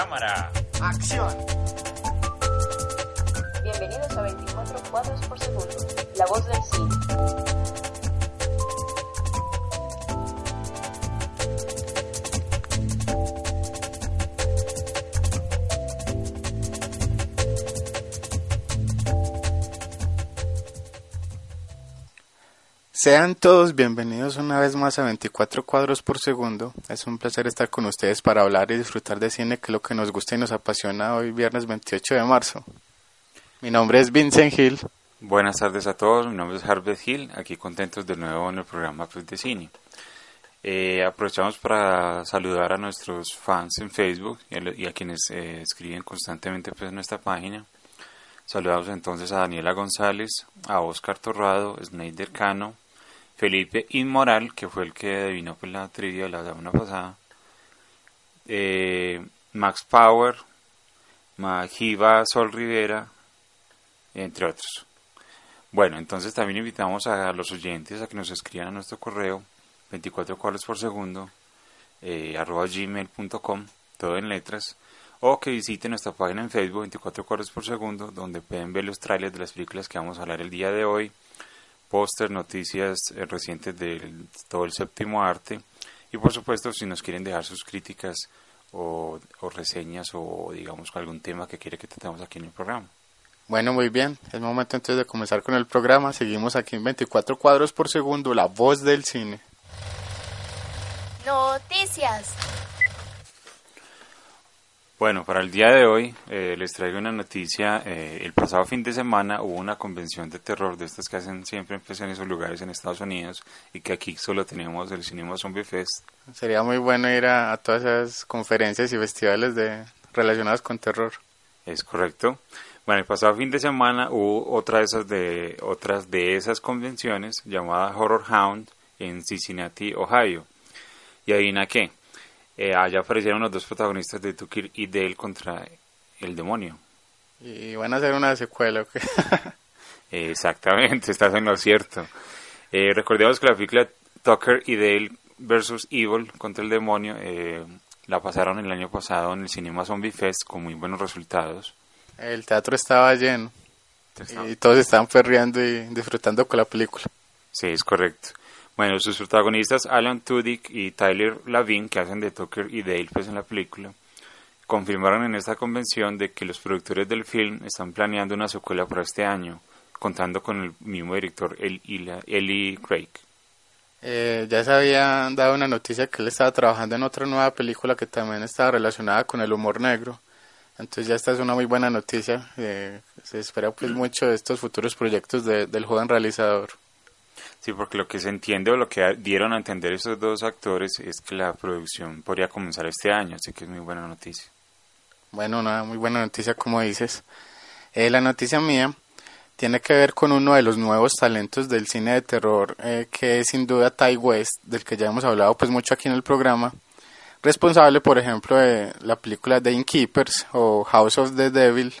Cámara. Acción. Sean todos bienvenidos una vez más a 24 cuadros por segundo. Es un placer estar con ustedes para hablar y disfrutar de cine, que es lo que nos gusta y nos apasiona hoy, viernes 28 de marzo. Mi nombre es Vincent Hill. Buenas tardes a todos, mi nombre es Harvey Hill, aquí contentos de nuevo en el programa Plus de Cine. Eh, aprovechamos para saludar a nuestros fans en Facebook y a, quienes eh, escriben constantemente pues, en nuestra página. Saludamos entonces a Daniela González, a Oscar Torrado, Sneider Cano, Felipe Inmoral, que fue el que adivinó pues, la trivia de la semana pasada, eh, Max Power, Majiva Sol Rivera, entre otros. Bueno, entonces también invitamos a los oyentes a que nos escriban a nuestro correo 24 cuadros por segundo eh, arroba gmail.com, todo en letras, o que visiten nuestra página en Facebook 24 cuadros por segundo, donde pueden ver los trailers de las películas que vamos a hablar el día de hoy, póster, noticias eh, recientes de todo el séptimo arte, y por supuesto si nos quieren dejar sus críticas o, o reseñas o digamos algún tema que quiere que tratemos aquí en el programa. Bueno, muy bien. Es momento entonces de comenzar con el programa. Seguimos aquí en 24 cuadros por segundo, la voz del cine. Noticias. Bueno, para el día de hoy eh, les traigo una noticia. Eh, el pasado fin de semana hubo una convención de terror de estas que hacen siempre pues, en esos lugares en Estados Unidos y que aquí solo tenemos el Cinema Zombie Fest. Sería muy bueno ir a, a todas esas conferencias y festivales de, relacionados con terror. Es correcto. Bueno, el pasado fin de semana hubo otra de esas de otras de esas convenciones llamada Horror Hound en Cincinnati, Ohio. Y adivina qué, eh, allá aparecieron los dos protagonistas de Tucker y Dale contra el demonio. Y van a hacer una secuela, ¿ok? Exactamente, estás en lo cierto. Eh, recordemos que la película Tucker y Dale versus Evil contra el demonio eh, la pasaron el año pasado en el Cinema Zombie Fest con muy buenos resultados. El teatro estaba lleno y todos estaban perreando y disfrutando con la película. Sí, es correcto. Bueno, sus protagonistas Alan Tudyk y Tyler Lavin, que hacen de Tucker y Dale pues, en la película, confirmaron en esta convención de que los productores del film están planeando una secuela para este año, contando con el mismo director Eli Craig. Eh, ya se había dado una noticia que él estaba trabajando en otra nueva película que también estaba relacionada con el humor negro. Entonces ya esta es una muy buena noticia. Eh, se espera pues mucho de estos futuros proyectos de, del joven realizador. Sí, porque lo que se entiende o lo que dieron a entender estos dos actores es que la producción podría comenzar este año, así que es muy buena noticia. Bueno, una muy buena noticia como dices. Eh, la noticia mía tiene que ver con uno de los nuevos talentos del cine de terror, eh, que es sin duda Ty West, del que ya hemos hablado pues mucho aquí en el programa, responsable por ejemplo de la película The Innkeepers o House of the Devil,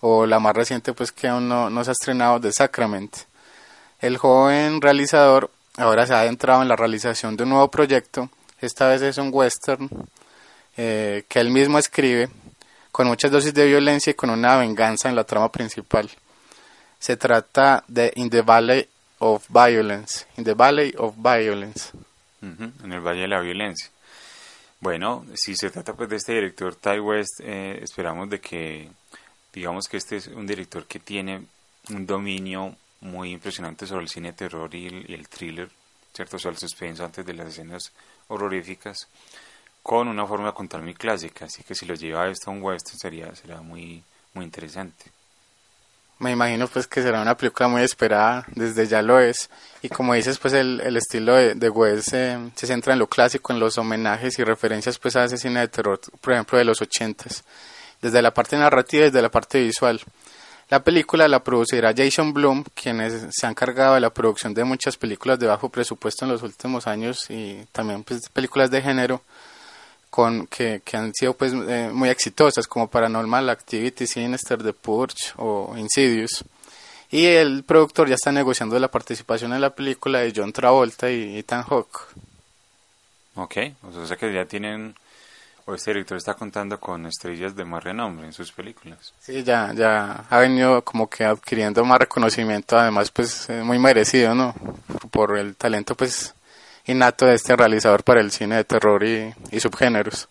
o la más reciente pues que aún no, no se ha estrenado, The Sacrament. El joven realizador ahora se ha adentrado en la realización de un nuevo proyecto, esta vez es un western eh, que él mismo escribe, con muchas dosis de violencia y con una venganza en la trama principal. Se trata de In the Valley of Violence, In the Valley of Violence. En el Valle de la Violencia. Bueno, si se trata pues de este director Ty West, eh, esperamos de que, digamos que este es un director que tiene un dominio muy impresionante sobre el cine de terror y el, thriller, ¿cierto? Sobre el suspenso antes de las escenas horroríficas, con una forma de contar muy clásica. Así que si lo lleva esto a un western sería, sería muy, muy interesante. Me imagino pues que será una película muy esperada, desde ya lo es. Y como dices, pues el, el estilo de, de West eh, se centra en lo clásico, en los homenajes y referencias pues a ese cine de terror, por ejemplo, de los ochentas. Desde la parte narrativa y desde la parte visual. La película la producirá Jason Blum, quien es, se ha encargado de la producción de muchas películas de bajo presupuesto en los últimos años y también pues, películas de género con, que, que han sido pues, eh, muy exitosas como Paranormal Activity, Sinister, The Purge o Insidious. Y el productor ya está negociando la participación en la película de John Travolta y Ethan Hawke. Ok, o sea que ya tienen o este director está contando con estrellas de más renombre en sus películas. Sí, ya, ya ha venido como que adquiriendo más reconocimiento, además pues es muy merecido, ¿no? Por el talento pues innato de este realizador para el cine de terror y, y subgéneros.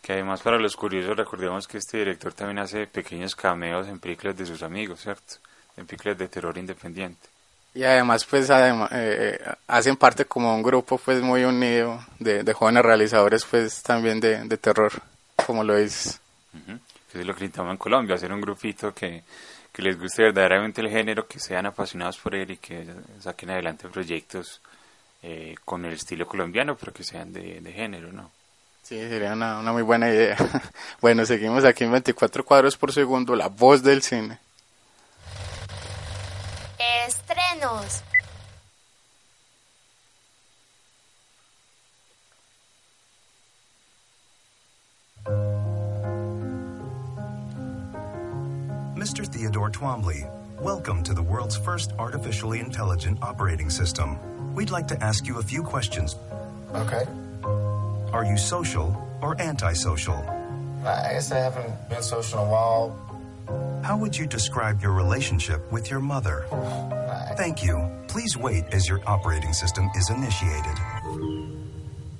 Que además para los curiosos recordemos que este director también hace pequeños cameos en películas de sus amigos, ¿cierto? En películas de terror independiente. Y además pues además, eh, hacen parte como un grupo pues muy unido de, de jóvenes realizadores pues también de, de terror, como lo dices. Ujú. Que es lo que necesitamos en Colombia, hacer un grupito que, que les guste verdaderamente el género, que sean apasionados por él y que saquen adelante proyectos eh, con el estilo colombiano, pero que sean de, de género, ¿no? Sí, sería una, una muy buena idea. bueno, seguimos aquí en 24 cuadros por segundo, la voz del cine. Estrenos. Mr. Theodore Twombly, welcome to the world's first artificially intelligent operating system. We'd like to ask you a few questions. Okay. Are you social or antisocial? I guess I haven't been social in a while. How would you describe your relationship with your mother? I, Thank you. Please wait as your operating system is initiated.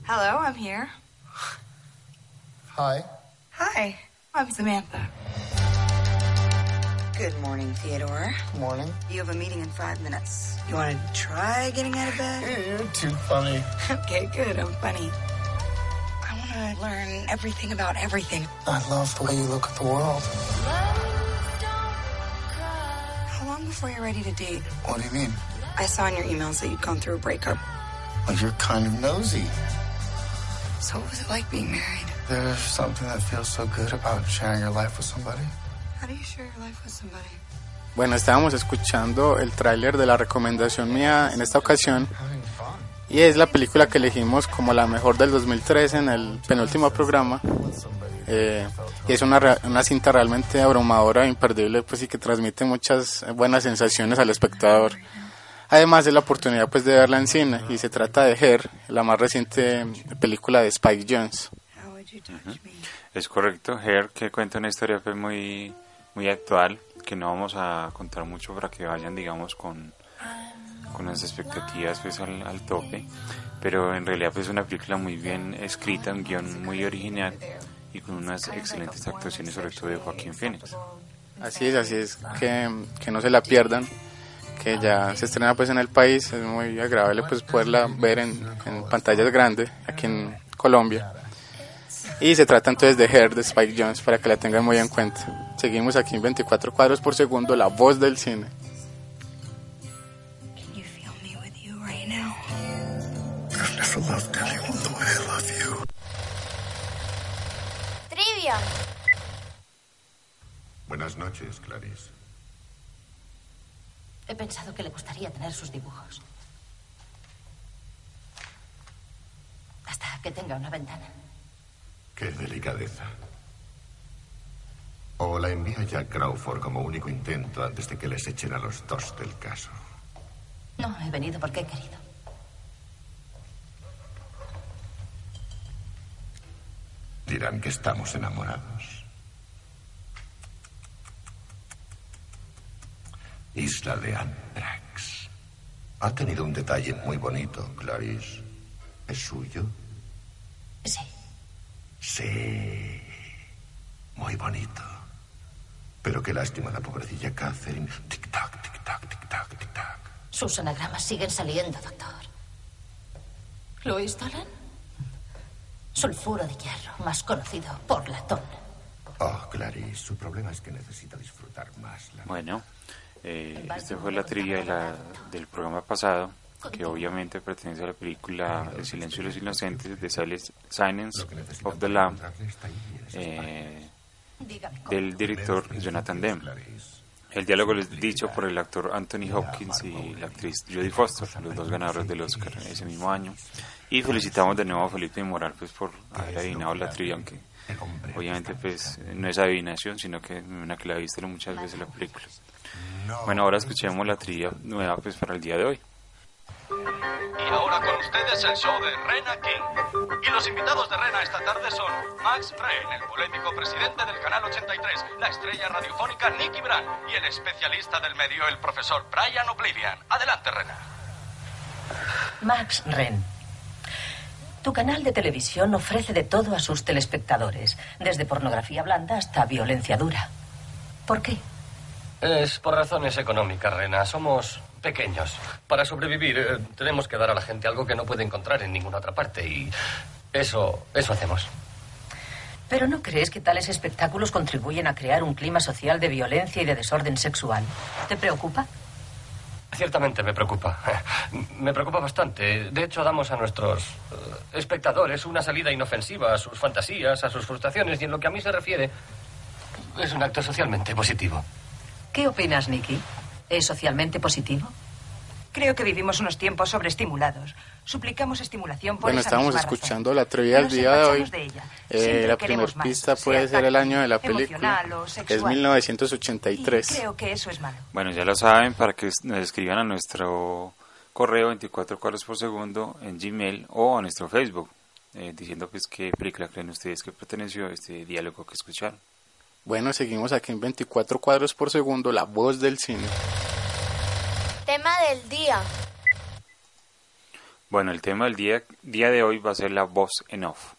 Hello, I'm here. hi. Hi, I'm Samantha. Good morning, Theodore. Morning. You have a meeting in five minutes. You want to try getting out of bed? You're too funny. Okay, good. I'm funny. I want to learn everything about everything. I love the way you look at the world. How long before you're ready to date? What do you mean? I saw in your emails that you'd gone through a breakup. Well, you're kind of nosy. So what was it like being married? There's something that feels so good about sharing your life with somebody. How do you share your life with somebody? Bueno, estábamos escuchando el tráiler de la recomendación mía en esta ocasión y es la película que elegimos como la mejor del 2013 en el penúltimo programa. Eh, y es una, una cinta realmente abrumadora, imperdible, pues y que transmite muchas buenas sensaciones al espectador. Además de la oportunidad pues de verla en cine y se trata de Her, la más reciente película de Spike Jones. Es correcto, Hair, que cuenta una historia pues muy, muy actual, que no vamos a contar mucho para que vayan, digamos, con, con las expectativas pues al, al tope, pero en realidad pues es una película muy bien escrita, un guion muy original y con unas excelentes actuaciones, sobre todo de Joaquín Phoenix. Así es, así es, que, que no se la pierdan, que ya se estrena pues en el país, es muy agradable pues poderla ver en, en pantallas grandes aquí en Colombia. Y se trata entonces de Her de Spike Jones para que la tengan muy en cuenta. Seguimos aquí en 24 cuadros por segundo, la voz del cine. Can you feel me with you right now? I've never loved anyone the way I love you. Buenas noches, Clarice. He pensado que le gustaría tener sus dibujos. Hasta que tenga una ventana. Qué delicadeza. O la envía a Jack Crawford como único intento antes de que les echen a los dos del caso. No, he venido porque he querido. Dirán que estamos enamorados. Isla de Antrax. Ha tenido un detalle muy bonito, Clarice. ¿Es suyo? Sí. Sí. Muy bonito. Pero qué lástima la pobrecilla Catherine. Tic-tac, tic-tac, tic-tac, tic-tac. Sus anagramas siguen saliendo, doctor. ¿Louis Dolan? Sulfuro de hierro, más conocido por latón. Oh, Clarice, su problema es que necesita disfrutar más la Bueno, eh, esta fue la trivia de la- del programa pasado, que obviamente pertenece a la película El silencio de los inocentes de Silence Silence of the Lamb, eh, del director Jonathan Demme. El diálogo es dicho por el actor Anthony Hopkins y la actriz Jodie Foster, los dos ganadores del Oscar ese mismo año. Y felicitamos de nuevo a Felipe Moral pues, por haber adivinado la trivia, aunque obviamente pues no es adivinación, sino que una que la ha visto muchas veces la película. Bueno, ahora escuchemos la trivia nueva pues para el día de hoy. Y ahora con ustedes el show de Rena King. Y los invitados de Rena esta tarde son Max Ren, el polémico presidente del Canal 83, la estrella radiofónica Nicky Brand y el especialista del medio, el profesor Brian Oblivion. Adelante, Rena. Max Ren. Tu canal de televisión ofrece de todo a sus telespectadores, desde pornografía blanda hasta violencia dura. ¿Por qué? Es por razones económicas, Rena. Somos pequeños. Para sobrevivir eh, tenemos que dar a la gente algo que no puede encontrar en ninguna otra parte y eso, eso hacemos. ¿Pero no crees que tales espectáculos contribuyen a crear un clima social de violencia y de desorden sexual? ¿Te preocupa? Ciertamente me preocupa. Me preocupa bastante. De hecho, damos a nuestros eh, espectadores una salida inofensiva a sus fantasías, a sus frustraciones, y en lo que a mí se refiere, es un acto socialmente positivo. ¿Qué opinas, Nicky? ¿Es socialmente positivo? Creo que vivimos unos tiempos sobreestimulados. Suplicamos estimulación por Bueno, esa estábamos misma escuchando razón. la trivia del Nos día de hoy. de ella. Eh, la primera pista puede ser el año de la película. Es sexual. 1983. Y creo que eso es malo. Bueno, ya lo saben, para que nos escriban a nuestro correo 24 cuadros por segundo en Gmail o a nuestro Facebook, eh, diciendo pues qué película creen ustedes que perteneció a este diálogo que escucharon. Bueno, seguimos aquí en 24 cuadros por segundo, la voz del cine. Tema del día. Bueno, el tema del día, día de hoy va a ser la voz en off.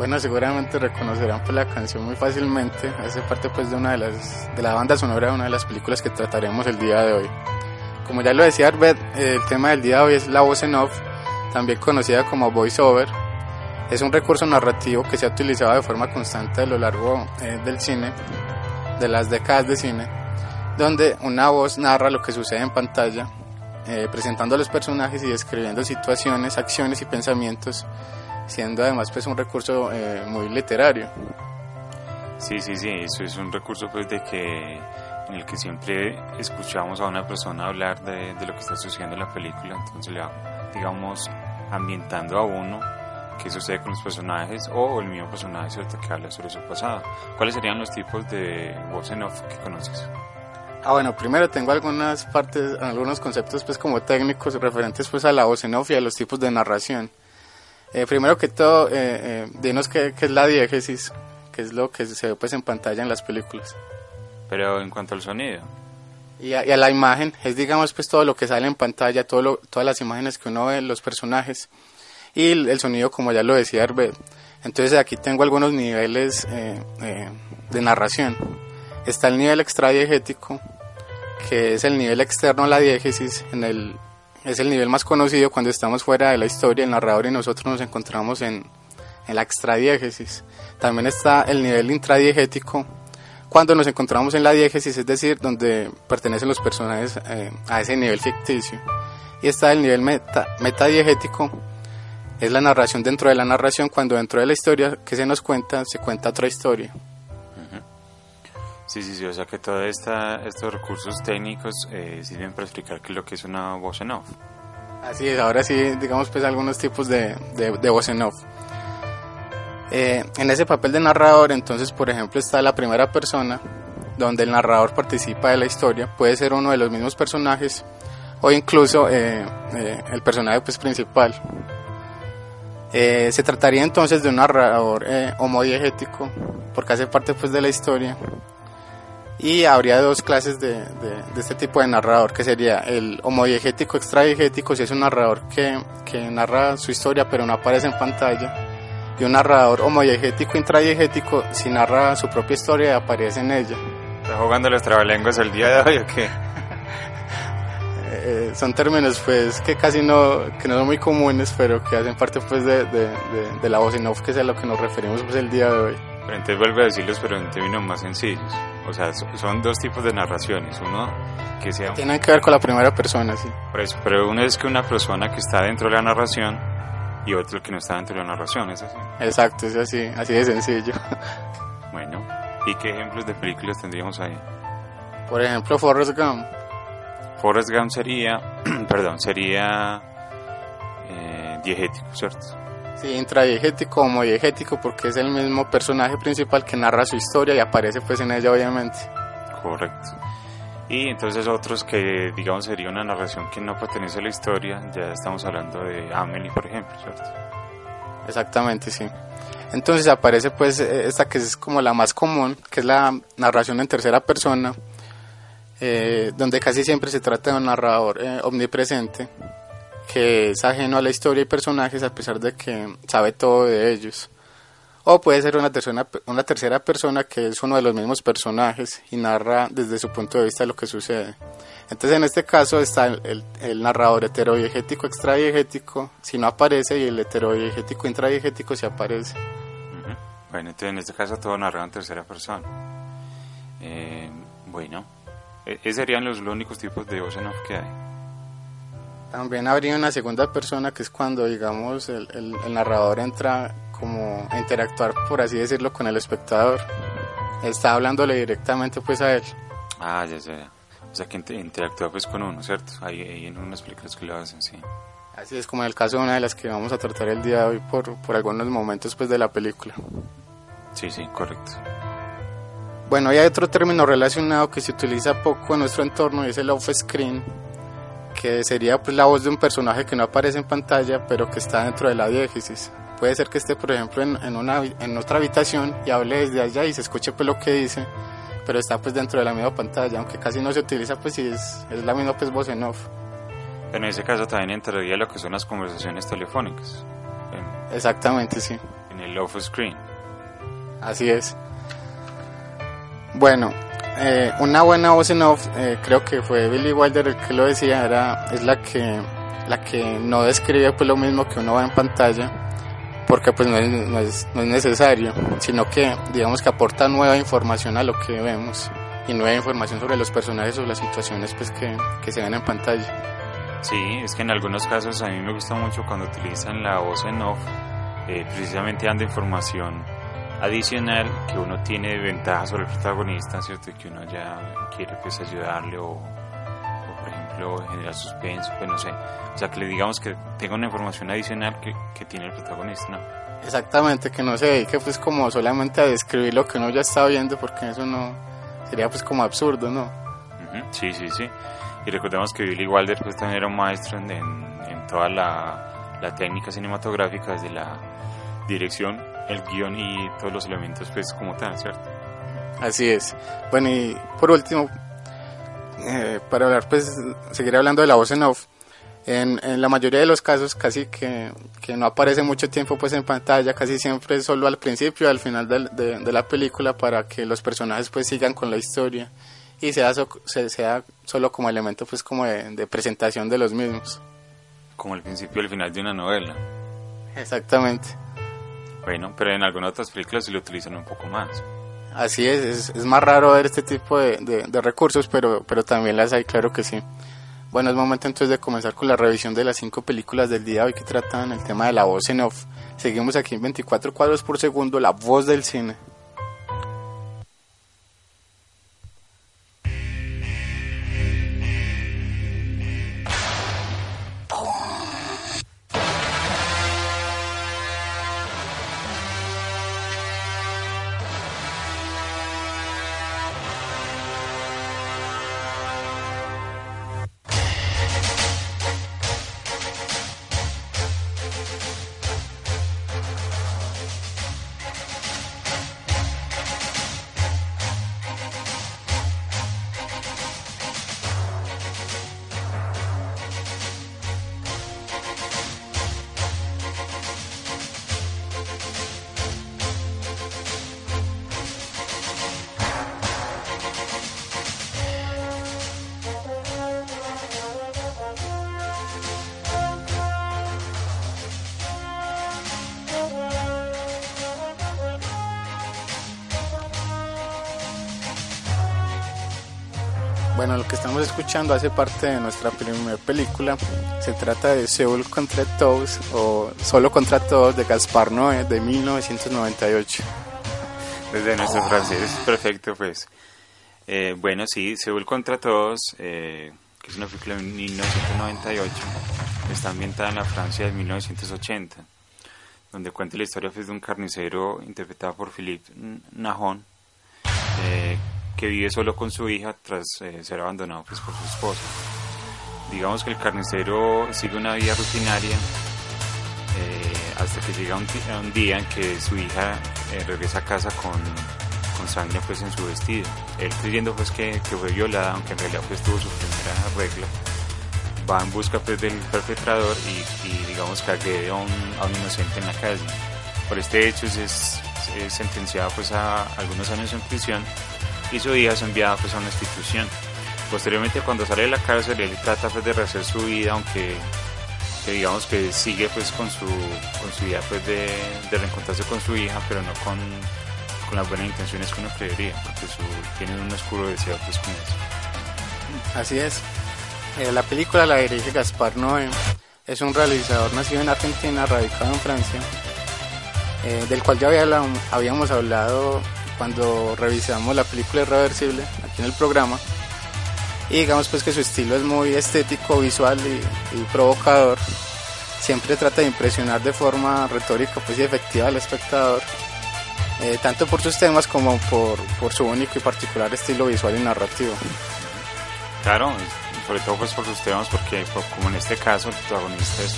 Bueno, seguramente reconocerán pues la canción muy fácilmente. Hace parte pues de una de las de la banda sonora de una de las películas que trataremos el día de hoy. Como ya lo decía Arbet, eh, el tema del día de hoy es la voz en off, también conocida como voice over. Es un recurso narrativo que se ha utilizado de forma constante a lo largo eh, del cine, de las décadas de cine, donde una voz narra lo que sucede en pantalla, eh, presentando a los personajes y describiendo situaciones, acciones y pensamientos siendo además pues un recurso eh, muy literario. Sí, sí, sí, eso es un recurso pues de que en el que siempre escuchamos a una persona hablar de, de lo que está sucediendo en la película, entonces le va, digamos, ambientando a uno qué sucede con los personajes o el mismo personaje ¿cierto? que habla sobre su pasado. ¿Cuáles serían los tipos de voz en off que conoces? Ah, bueno, primero tengo algunas partes, algunos conceptos pues como técnicos referentes pues a la voz en off y a los tipos de narración. Eh, primero que todo, eh, eh, dinos qué, qué, es la diégesis, qué es lo que se ve pues en pantalla en las películas. Pero en cuanto al sonido. Y a, y a la imagen, es digamos pues todo lo que sale en pantalla, todo lo, todas las imágenes que uno ve, los personajes. Y el, el sonido, como ya lo decía Herbert. Entonces aquí tengo algunos niveles de narración. Está el nivel extradiegético, que es el nivel externo a la diégesis, en el es el nivel más conocido cuando estamos fuera de la historia, el narrador y nosotros nos encontramos en, en la extradiégesis. También está el nivel intradiegético, cuando nos encontramos en la diégesis, es decir, donde pertenecen los personajes eh, a ese nivel ficticio. Y está el nivel meta, metadiegético, es la narración dentro de la narración, cuando dentro de la historia que se nos cuenta, se cuenta otra historia. Sí, sí, sí, o sea que todos estos recursos técnicos eh, sirven para explicar qué es lo que es una voz en off. Así es, ahora sí, digamos pues algunos tipos de, de, de voz en off. Eh, en ese papel de narrador, entonces, por ejemplo, está la primera persona, donde el narrador participa de la historia, puede ser uno de los mismos personajes o incluso eh, eh, el personaje pues, principal. se trataría entonces de un narrador homodiegético, porque hace parte pues, de la historia. Y habría dos clases de, de, este tipo de narrador, que sería el homodiegético extradiegético, si es un narrador que, que narra su historia pero no aparece en pantalla y un narrador homodiegético intradiegético si narra su propia historia y aparece en ella. ¿Está jugando los trabalenguas el día de hoy o qué? Eh, son términos pues que casi no, que no son muy comunes, pero que hacen parte pues de, de, de, la voz en off, que es a lo que nos referimos pues el día de hoy. Pero entonces vuelvo a decirlos, pero en términos más sencillos. O sea, son dos tipos de narraciones. Uno que sea... Tienen que ver con la primera persona, sí. Por eso, pero uno es que una persona que está dentro de la narración y otro que no está dentro de la narración, ¿es así? Exacto, es así, así de sencillo. Bueno, ¿y qué ejemplos de películas tendríamos ahí? Por ejemplo, Forrest Gump. Forrest Gump sería, perdón, sería eh, diegético, ¿cierto? Sí, intradiegético, homodiegético, porque es el mismo personaje principal que narra su historia y aparece pues en ella obviamente. Correcto. Y entonces otros que, digamos, sería una narración que no pertenece a la historia, ya estamos hablando de Amelie, por ejemplo, ¿cierto? Exactamente, sí. Entonces aparece pues eh, esta que es como la más común, que es la narración en tercera persona, eh, donde casi siempre se trata de un narrador eh, omnipresente, que es ajeno a la historia y personajes a pesar de que sabe todo de ellos. O puede ser una tercera, una tercera persona que es uno de los mismos personajes y narra desde su punto de vista lo que sucede. Entonces en este caso está el, el, narrador heterodiegético extradiegético si no aparece y el heterodiegético intradiegético si aparece. Bueno, entonces en este caso todo narrado en tercera persona. Eh, bueno, e, esos serían los, únicos tipos de voz en off que hay. También habría una segunda persona que es cuando, digamos, el, el narrador entra como interactuar, por así decirlo, con el espectador. Está hablándole directamente pues a él. Ah, ya, ya. O sea, que interactúa pues con uno, ¿cierto? Ahí, en unas películas que lo hacen, sí. Así es como en el caso de una de las que vamos a tratar el día de hoy por, por algunos momentos pues de la película. Sí, sí, correcto. Bueno, y hay otro término relacionado que se utiliza poco en nuestro entorno y es el off-screen, que sería pues la voz de un personaje que no aparece en pantalla pero que está dentro de la diégesis puede ser que esté, por ejemplo, en, en, una, en otra habitación y hable desde allá y se escuche pues lo que dice, pero está pues dentro de la misma pantalla, aunque casi no se utiliza pues si es, es la misma pues voz en off. En ese caso también entraría lo que son las conversaciones telefónicas. Exactamente, sí. En el off screen. Así es. Bueno, eh, una buena voz en off, eh, creo que fue Billy Wilder el que lo decía, era, es la que, la que no describe pues lo mismo que uno va en pantalla, porque pues no es, no es, no es necesario, sino que digamos que aporta nueva información a lo que vemos y nueva información sobre los personajes o las situaciones pues que, que se ven en pantalla. Sí, es que en algunos casos a mí me gusta mucho cuando utilizan la voz en off, eh, precisamente dando información adicional que uno tiene ventaja sobre el protagonista, ¿cierto? Que uno ya quiere pues ayudarle o, o por ejemplo generar suspenso, pues no sé, o sea, que le digamos que tenga una información adicional que, que tiene el protagonista, ¿no? Exactamente, que no se dedique pues como solamente a describir lo que uno ya está viendo, porque eso no sería pues como absurdo, ¿no? Sí, sí, sí. Y recordemos que Billy Wilder pues también era un maestro en, en, toda la, la, técnica cinematográfica, desde la dirección, el guion y todos los elementos pues como tal, ¿cierto? Así es. Bueno, y por último, eh, para hablar pues, seguir hablando de la voz en off, en, en, la mayoría de los casos casi que, que, no aparece mucho tiempo pues en pantalla, casi siempre solo al principio al final de, de, la película para que los personajes pues sigan con la historia y sea, sea solo como elemento pues como de, presentación de los mismos. Como el principio y el final de una novela. Exactamente. Bueno, pero en algunas otras películas sí lo utilizan un poco más. Así es, es, más raro ver este tipo de, recursos, pero, pero también las hay, claro que sí. Bueno, es momento entonces de comenzar con la revisión de las cinco películas del día hoy que tratan el tema de la voz en off. Seguimos aquí en 24 cuadros por segundo, la voz del cine. Escuchando hace parte de nuestra primera película. Se trata de Seúl contra Todos o Solo contra Todos de Gaspar Noé de 1998. Desde nuestro francés, perfecto pues. Eh, bueno, sí, Seúl contra Todos, eh, que es una película de 1998, está ambientada en la Francia de 1980, donde cuenta la historia pues, de un carnicero interpretado por Philippe Nahon, eh, que vive solo con su hija tras eh, ser abandonado pues, por su esposa. Digamos que el carnicero sigue una vida rutinaria eh, hasta que llega un, un, día en que su hija eh, regresa a casa con, con, sangre pues en su vestido. Él creyendo pues que, que, fue violada, aunque en realidad pues tuvo su primera regla, va en busca pues del perpetrador y, y digamos que agrede a un, a un, inocente en la calle. Por este hecho es, es, pues a algunos años en prisión y su hija es enviada pues a una institución. Posteriormente cuando sale de la cárcel él trata pues de rehacer su vida aunque que digamos que sigue pues con su, con su idea pues de, de reencontrarse con su hija pero no con, con las buenas intenciones que uno creería porque su, tiene un oscuro deseo pues con eso. Así es. Eh, la película la dirige Gaspar Noé. Es un realizador nacido en Argentina, radicado en Francia, eh, del cual ya habíamos hablado cuando revisamos la película Irreversible aquí en el programa. Y digamos pues que su estilo es muy estético, visual y, provocador. Siempre trata de impresionar de forma retórica pues, y efectiva al espectador, eh, tanto por sus temas como por, por su único y particular estilo visual y narrativo. Claro, sobre todo pues por sus temas, porque como en este caso el protagonista es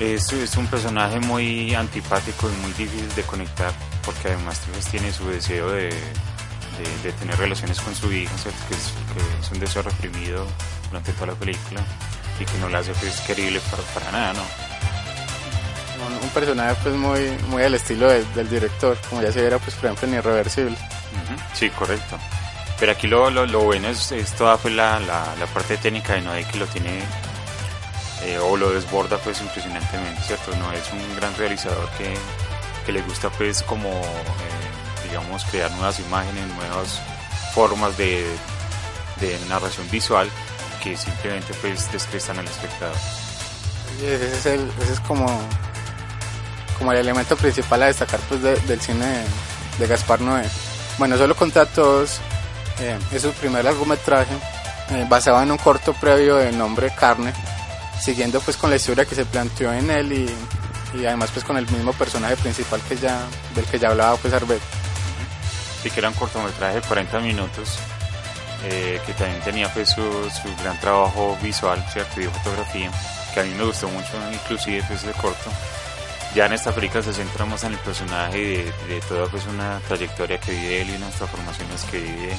un, es un personaje muy antipático y muy difícil de conectar porque además pues, tiene su deseo de, de, de, tener relaciones con su hija, ¿cierto? Que, es, que es un deseo reprimido durante toda la película y que no la hace pues, querible para, para nada, ¿no? Un, un, personaje pues muy, muy al estilo de, del director, como ya se viera pues por ejemplo en Irreversible. Uh -huh. Sí, correcto. Pero aquí lo, lo, lo bueno es, es, toda pues, la, la, la, parte técnica de Noé que lo tiene eh, o lo desborda pues impresionantemente, ¿cierto? No es un gran realizador que que le gusta pues como eh, digamos crear nuevas imágenes, nuevas formas de, narración visual que simplemente pues descrestan al espectador. Ese es, el, ese es como, como el elemento principal a destacar pues de, del cine de, de, Gaspar Noé. Bueno, solo contra todos eh, es su primer largometraje eh, basado en un corto previo de nombre Carne, siguiendo pues con la historia que se planteó en él y y además pues con el mismo personaje principal que ya del que ya hablaba pues Arbet. Sí que era un cortometraje de 40 minutos eh, que también tenía pues su, su, gran trabajo visual, cierto, y de fotografía, que a mí me gustó mucho inclusive pues ese corto. Ya en esta película se centra más en el personaje de, de toda pues una trayectoria que vive él y unas transformaciones que vive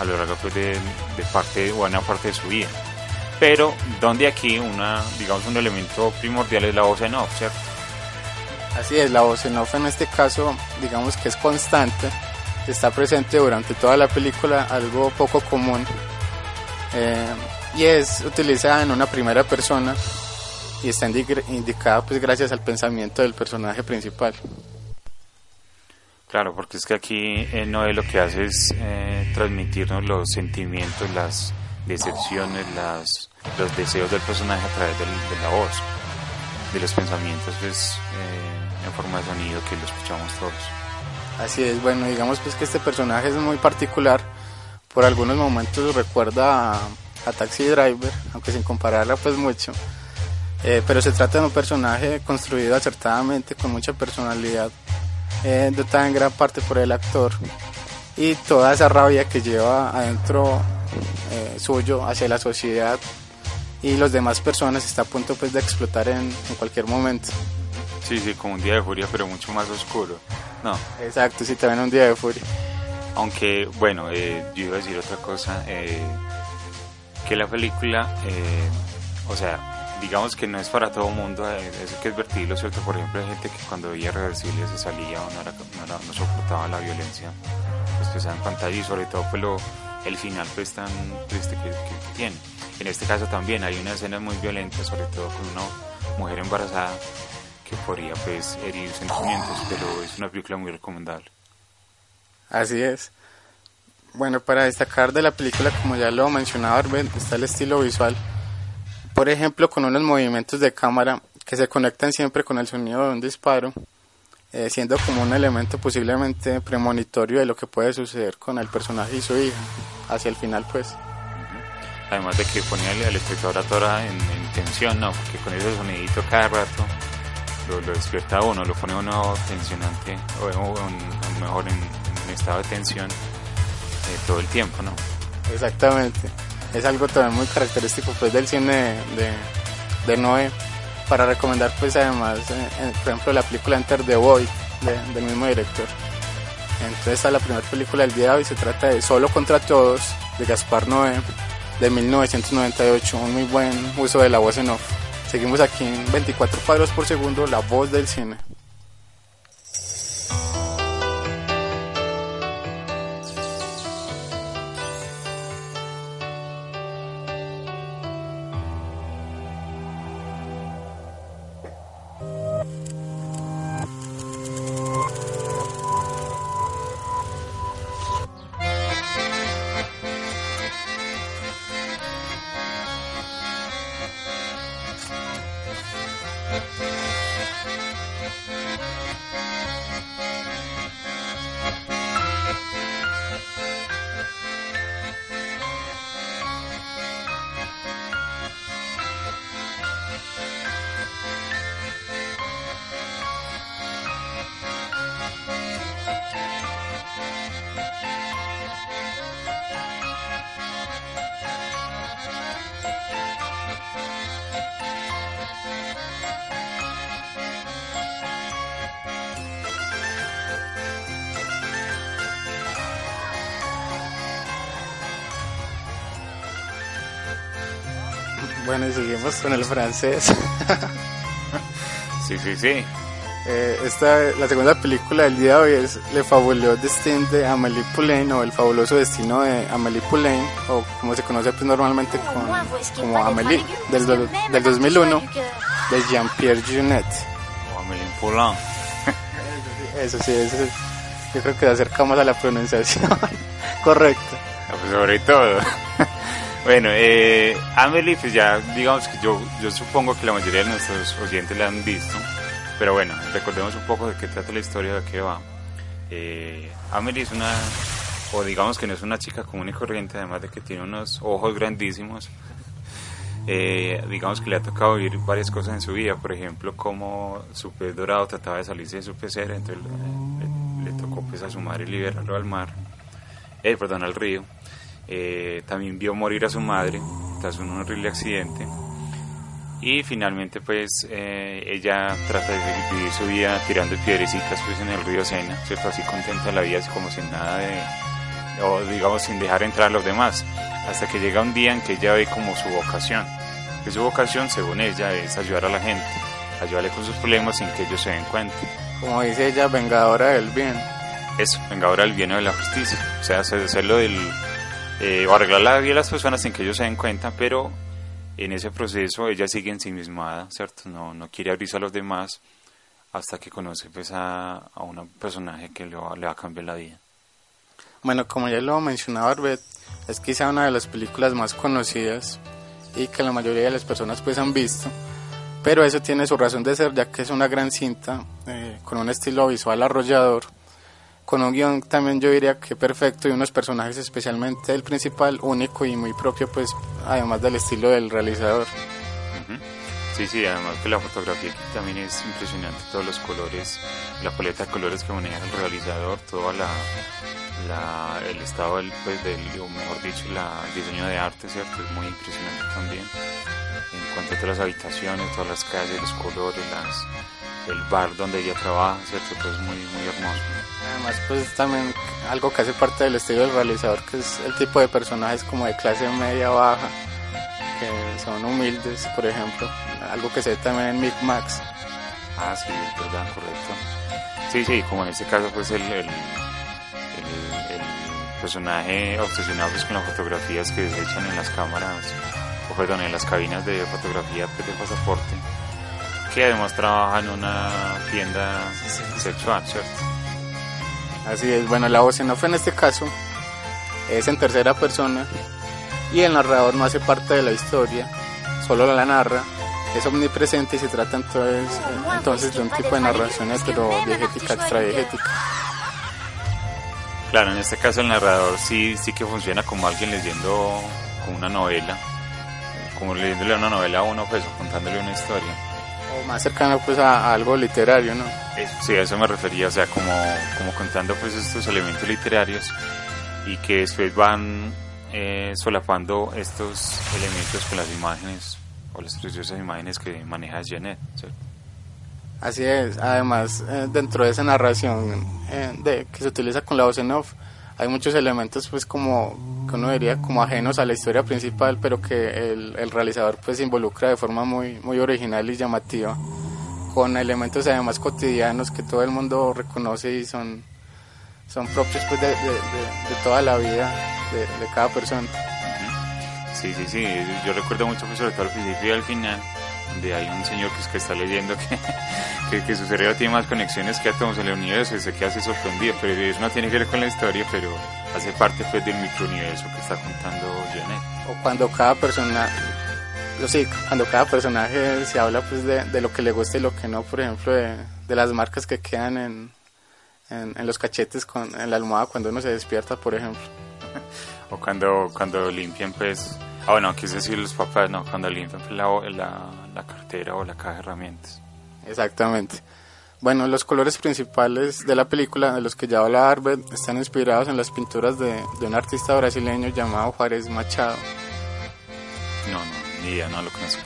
a lo largo pues de, de parte, buena parte de su vida. Pero donde aquí una, digamos un elemento primordial es la voz en off, ¿cierto? Así es, la voz en off en este caso, digamos que es constante, está presente durante toda la película, algo poco común, eh, y es utilizada en una primera persona y está indicada pues gracias al pensamiento del personaje principal. Claro, porque es que aquí eh, Noé lo que hace es eh, transmitirnos los sentimientos, las decepciones, las, los deseos del personaje a través de la voz, de los pensamientos pues, eh, forma de sonido que lo escuchamos todos. Así es, bueno, digamos pues que este personaje es muy particular, por algunos momentos recuerda a, a Taxi Driver, aunque sin compararla pues mucho, eh, pero se trata de un personaje construido acertadamente, con mucha personalidad, eh, dotada en gran parte por el actor, y toda esa rabia que lleva adentro eh, suyo hacia la sociedad y los demás personas está a punto pues de explotar en, en, cualquier momento. Sí, sí, como un día de furia, pero mucho más oscuro. No. Exacto, sí, también un día de furia. Aunque, bueno, eh, yo iba a decir otra cosa, eh, que la película, eh, o sea, digamos que no es para todo mundo, eso que es vertido, ¿cierto? Por ejemplo, hay gente que cuando veía Reversible se salía o no, era, no, era, no soportaba la violencia pues, que está en pantalla y sobre todo pues lo el final pues tan triste que, que, tiene. En este caso también hay una escena muy violenta, sobre todo con una mujer embarazada que podría pues herir sentimientos, pero es una película muy recomendable. Así es. Bueno, para destacar de la película, como ya lo mencionaba Arben, está el estilo visual. Por ejemplo, con unos movimientos de cámara que se conectan siempre con el sonido de un disparo, eh, siendo como un elemento posiblemente premonitorio de lo que puede suceder con el personaje y su hija, hacia el final pues. Además de que pone al, espectador a toda en, tensión, ¿no? Porque con ese sonidito cada rato lo, despierta a uno, lo pone uno tensionante, o, mejor en, estado de tensión eh, todo el tiempo, ¿no? Exactamente. Es algo también muy característico pues del cine de, de Noé para recomendar pues además, eh, eh, por ejemplo, la película Enter the Void del mismo director. Entonces esta es la primera película del día y se trata de Solo contra Todos de Gaspar Noé de 1998, un muy buen uso de la voz en off. Seguimos aquí en 24 cuadros por segundo, la voz del cine. Y seguimos con el francés. sí, sí, sí. Eh, esta, la segunda película del día de hoy es Le Fabuleux Destin de Amélie Poulain o El Fabuloso Destino de Amélie Poulain o como se conoce pues normalmente con, como Amélie del, del 2001 de Jean-Pierre Junet. O Amélie Poulain. Eso sí, eso sí, yo creo que acercamos a la pronunciación correcta. Pues sobre todo. Bueno, eh, Amelie, pues ya digamos que yo, yo supongo que la mayoría de nuestros oyentes la han visto, pero bueno, recordemos un poco de qué trata la historia, de qué va. Eh, Amelie es una, o digamos que no es una chica común y corriente, además de que tiene unos ojos grandísimos. Eh, digamos que le ha tocado vivir varias cosas en su vida, por ejemplo, como su pez dorado trataba de salirse de su pecera, entonces le, tocó pues a su madre liberarlo al mar, eh, perdón, al río eh, también vio morir a su madre tras un horrible accidente. Y finalmente pues eh, ella trata de vivir su vida tirando piedrecitas pues en el río Sena, ¿cierto? Así contenta la vida, así como sin nada de, o digamos sin dejar entrar a los demás, hasta que llega un día en que ella ve como su vocación, que su vocación según ella es ayudar a la gente, ayudarle con sus problemas sin que ellos se den cuenta. Como dice ella, vengadora del bien. Eso, vengadora del bien o de la justicia, o sea, hacerlo del eh, o arreglar la vida de las personas sin que ellos se den cuenta, pero en ese proceso ella sigue ensimismada, ¿cierto? No, no quiere abrirse a los demás hasta que conoce pues, a, a un personaje que le va, le va a cambiar la vida. Bueno, como ya lo mencionaba Arbet, es quizá una de las películas más conocidas y que la mayoría de las personas pues han visto, pero eso tiene su razón de ser ya que es una gran cinta eh, con un estilo visual arrollador con un guion también yo diría que perfecto y unos personajes especialmente el principal único y muy propio pues además del estilo del realizador. Sí, sí, además que la fotografía aquí también es impresionante, todos los colores, la paleta de colores que maneja el realizador, todo la, el estado del, pues, del, o mejor dicho, el diseño de arte, ¿cierto? Es muy impresionante también. En cuanto a todas las habitaciones, todas las calles, los colores, las, el bar donde ella trabaja, ¿cierto? Todo es muy, muy hermoso. Además, pues también algo que hace parte del estilo del realizador, que es el tipo de personajes como de clase media baja, que son humildes, por ejemplo. Algo que se ve también en Mick Max. Ah, sí, es verdad, correcto. Sí, sí, como en este caso, pues el, el, personaje obsesionado pues, con las fotografías que se echan en las cámaras, o perdón, en las cabinas de fotografía pues, de pasaporte, que además trabaja en una tienda sexual, ¿cierto? Así es, bueno, la voz en en este caso es en tercera persona y el narrador no hace parte de la historia, solo la narra, es omnipresente y se trata entonces, entonces de un tipo de narración heterodiegética, extradiegética. Claro, en este caso el narrador sí, sí que funciona como alguien leyendo como una novela, como leyéndole una novela a uno, pues, contándole una historia. O más cercano pues a, algo literario, ¿no? sí, a eso me refería, o sea, como, como contando pues estos elementos literarios y que después van eh, solapando estos elementos con las imágenes o las preciosas imágenes que maneja Janet, ¿cierto? Así es, además eh, dentro de esa narración eh, de, que se utiliza con la voz en off, hay muchos elementos pues como que uno diría como ajenos a la historia principal, pero que el, el realizador pues involucra de forma muy, muy original y llamativa, con elementos además cotidianos que todo el mundo reconoce y son, son propios pues de, de, toda la vida de, cada persona. Sí, sí, sí, yo recuerdo mucho pues sobre todo al principio y al final donde hay un señor que, que está leyendo que, que, su cerebro tiene más conexiones que átomos en el universo y se queda así sorprendido, pero eso no tiene que ver con la historia, pero hace parte pues del microuniverso que está contando Janet. O cuando cada persona, sí, cuando cada personaje se habla pues de, de, lo que le gusta y lo que no, por ejemplo, de, de las marcas que quedan en, en, en, los cachetes, con, en la almohada cuando uno se despierta, por ejemplo. o cuando, cuando limpian pues Ah, bueno, quise decir los papás, ¿no? Cuando limpian la, la, la cartera o la caja de herramientas. Exactamente. Bueno, los colores principales de la película, de los que ya habla Arbet, están inspirados en las pinturas de, de, un artista brasileño llamado Juárez Machado. No, no, ni idea, no lo conozco.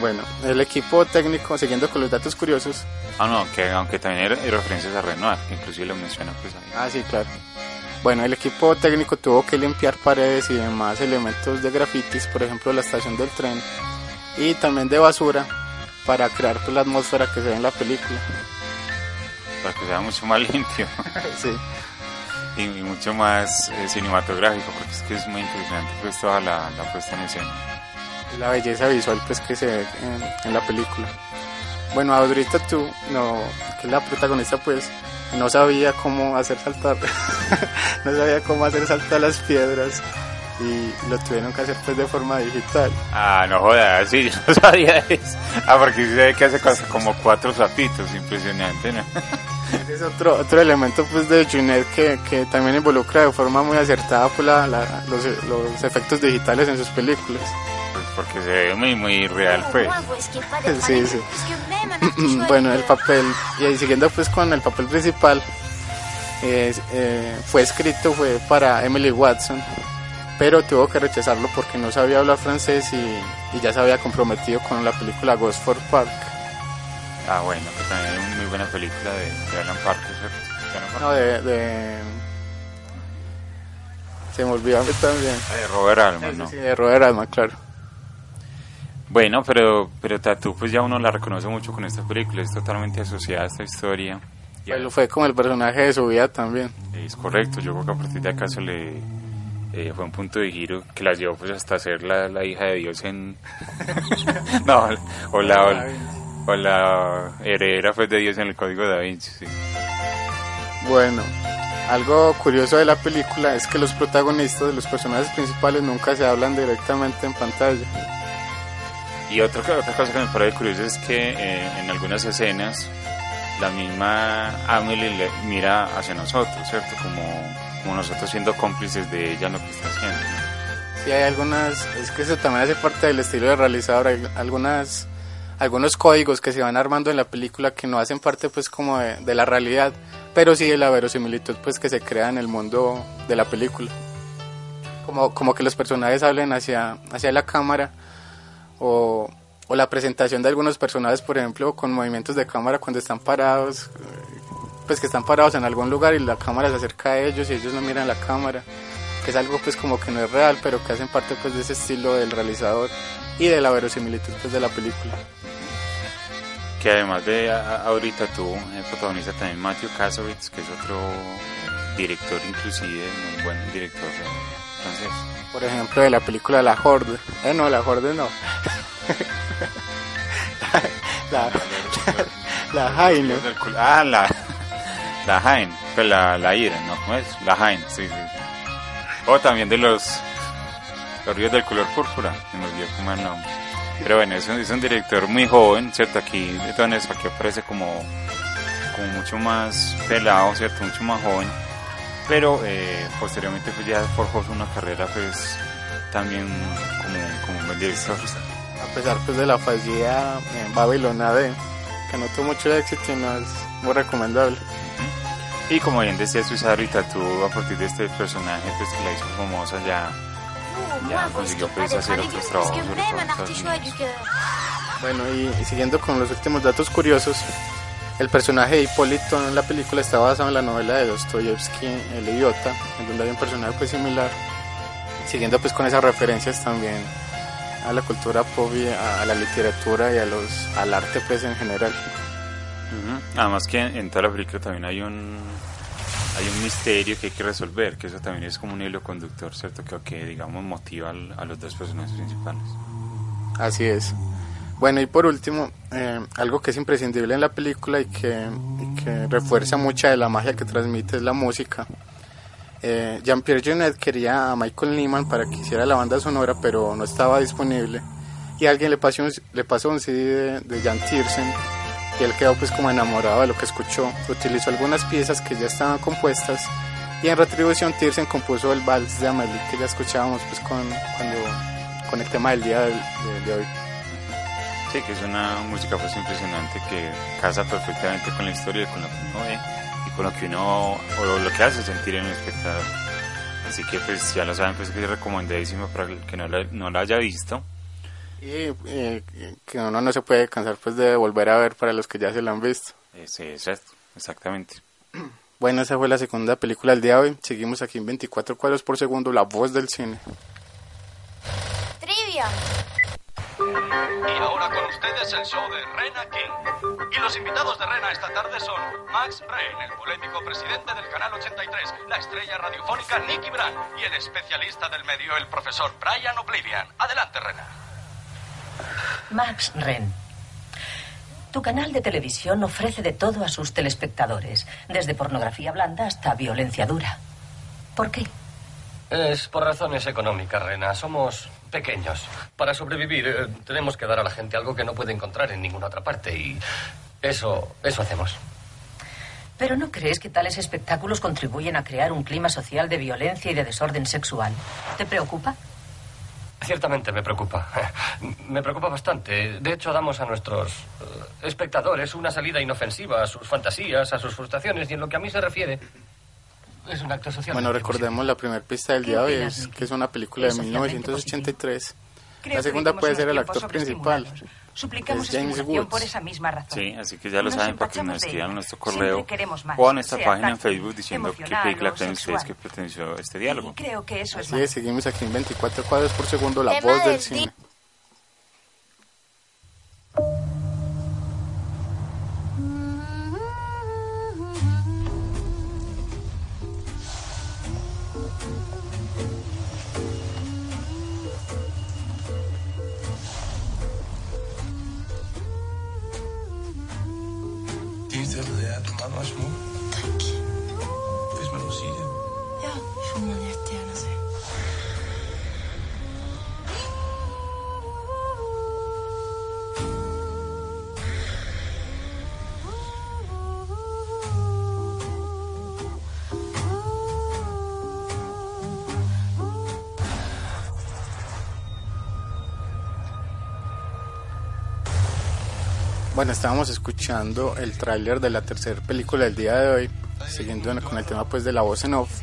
Bueno, el equipo técnico, siguiendo con los datos curiosos. Ah, no, que aunque también hay referencias a Renoir, que inclusive lo menciona pues ahí. Ah, sí, claro. Bueno, el equipo técnico tuvo que limpiar paredes y demás elementos de grafitis, por ejemplo la estación del tren, y también de basura para crear pues, la atmósfera que se ve en la película. Para que sea mucho más limpio. sí. Y, mucho más eh, cinematográfico, porque es que es muy impresionante pues toda la, puesta en escena. La belleza visual pues que se ve en, la película. Bueno, Audrita tú, no, que es la protagonista pues, no sabía cómo hacer saltar, no sabía cómo hacer saltar las piedras y lo tuvieron que hacer pues de forma digital. Ah, no jodas, sí, yo no sabía eso. Ah, porque se ve que hace como cuatro zapitos, impresionante, ¿no? Ese es otro, otro elemento pues de Junet que, que también involucra de forma muy acertada pues, la, los, los efectos digitales en sus películas porque se ve muy muy real pues sí sí bueno el papel y siguiendo pues con el papel principal eh, fue escrito fue para Emily Watson pero tuvo que rechazarlo porque no sabía hablar francés y, ya se había comprometido con la película Ghost for Park ah bueno que también es una muy buena película de, Alan Parker ¿cierto? no de, de se me olvidó también. De Robert Altman, ¿no? Sí, de Robert Altman, claro. Bueno, pero, pero Tatu pues ya uno la reconoce mucho con esta película, es totalmente asociada a esta historia. Pues fue como el personaje de su vida también. Es correcto, yo creo que a partir de acá se le eh, fue un punto de giro que la llevó pues hasta ser la, la hija de Dios en... no, o la, o, la heredera pues de Dios en el Código de Da Vinci, sí. Bueno, algo curioso de la película es que los protagonistas de los personajes principales nunca se hablan directamente en pantalla. Y otra, otra cosa que me parece curioso es que eh, en algunas escenas la misma Amelie mira hacia nosotros, ¿cierto? Como, como nosotros siendo cómplices de ella en lo que está haciendo. Sí, hay algunas, es que eso también hace parte del estilo de realizador, hay algunas, algunos códigos que se van armando en la película que no hacen parte pues como de, de la realidad, pero sí de la verosimilitud pues que se crea en el mundo de la película. Como, como que los personajes hablen hacia, hacia la cámara o, o, la presentación de algunos personajes, por ejemplo, con movimientos de cámara cuando están parados, pues que están parados en algún lugar y la cámara se acerca a ellos y ellos no miran la cámara, que es algo pues como que no es real, pero que hacen parte pues de ese estilo del realizador y de la verosimilitud pues de la película. Que además de ahorita tú, eh, protagonista también Matthew Kasowitz, que es otro eh, director inclusive, muy buen director eh, por ejemplo, de la película La Horde. Eh, no, La Horde no. la, la, la Jaime. Ah, la, la Jaime, pues la, la ira, ¿no? ¿Cómo es? La Jaime, sí, sí. O también de los, los ríos del color púrpura, se me olvidó como el nombre. Pero bueno, es un, es un director muy joven, ¿cierto? Aquí, de todas maneras, aquí aparece como, como mucho más pelado, ¿cierto? Mucho más joven. Pero eh, posteriormente pues ya forjó una carrera pues también como, como un buen director. A pesar pues de la fallida en Babilona de que no tuvo mucho éxito y no es muy recomendable. Y como bien decía Suiza ahorita, tú a partir de este personaje pues que la hizo famosa ya, ya consiguió pues hacer otros trabajos sobre todo. Bueno, y, y siguiendo con los últimos datos curiosos, el personaje de Hipólito en la película está basado en la novela de Dostoyevsky, El idiota, en donde hay un personaje pues similar, siguiendo pues con esas referencias también a la cultura pop y a, la literatura y a los al arte pues en general. Además que en, en toda la película también hay un hay un misterio que hay que resolver, que eso también es como un hilo conductor, ¿cierto? Que, que digamos motiva al- a los dos personajes principales. Así es. Bueno, y por último, eh, algo que es imprescindible en la película y que, refuerza mucha de la magia que transmite es la música. Eh, Jean-Pierre Jeunet quería a Michael Nyman para que hiciera la banda sonora, pero no estaba disponible. Y alguien le pasó un, le pasó un CD de, de Jan Tiersen y él quedó pues como enamorado de lo que escuchó. Utilizó algunas piezas que ya estaban compuestas y en retribución Tiersen compuso el vals de Amelie que ya escuchábamos pues con, con el tema del día de hoy. Sí, que es una música pues impresionante que casa perfectamente con la historia, con lo que uno ve y con lo que uno, o lo que hace sentir en el espectador. Así que pues ya lo saben, pues que es recomendadísimo para el que no la, no la haya visto. Y eh, que uno no se puede cansar pues de volver a ver para los que ya se la han visto. Eh, Sí, exacto, exactamente. Bueno, esa fue la segunda película del día de hoy. Seguimos aquí en 24 cuadros por segundo, la voz del cine. Trivia. Y ahora con ustedes el show de Rena King. Y los invitados de Rena esta tarde son Max Brain, el polémico presidente del Canal 83, la estrella radiofónica Nicky Brand y el especialista del medio, el profesor Brian Oblivion. Adelante, Rena. Max Ren. Tu canal de televisión ofrece de todo a sus telespectadores, desde pornografía blanda hasta violencia dura. ¿Por qué? Es por razones económicas, Rena. Somos pequeños. Para sobrevivir eh, tenemos que dar a la gente algo que no puede encontrar en ninguna otra parte y eso, eso hacemos. ¿Pero no crees que tales espectáculos contribuyen a crear un clima social de violencia y de desorden sexual? ¿Te preocupa? Ciertamente me preocupa. Me preocupa bastante. De hecho, damos a nuestros eh, espectadores una salida inofensiva a sus fantasías, a sus frustraciones y en lo que a mí se refiere es un acto social. Bueno, recordemos la primera pista del día de hoy, es que es una película de Es socialmente 1983. Creo La segunda puede ser el actor principal. Suplicamos Es James Woods. por esa misma razón. Sí, así que ya lo Nos saben para que nos escriban nuestro correo o a nuestra página en táctil, Facebook diciendo qué película creen ustedes que perteneció a este diálogo. Y creo que eso es Así es, seguimos aquí en 24 cuadros por segundo, la voz del del cine. That much? Bueno, estábamos escuchando el tráiler de la tercera película del día de hoy, siguiendo con el tema pues de la voz en off,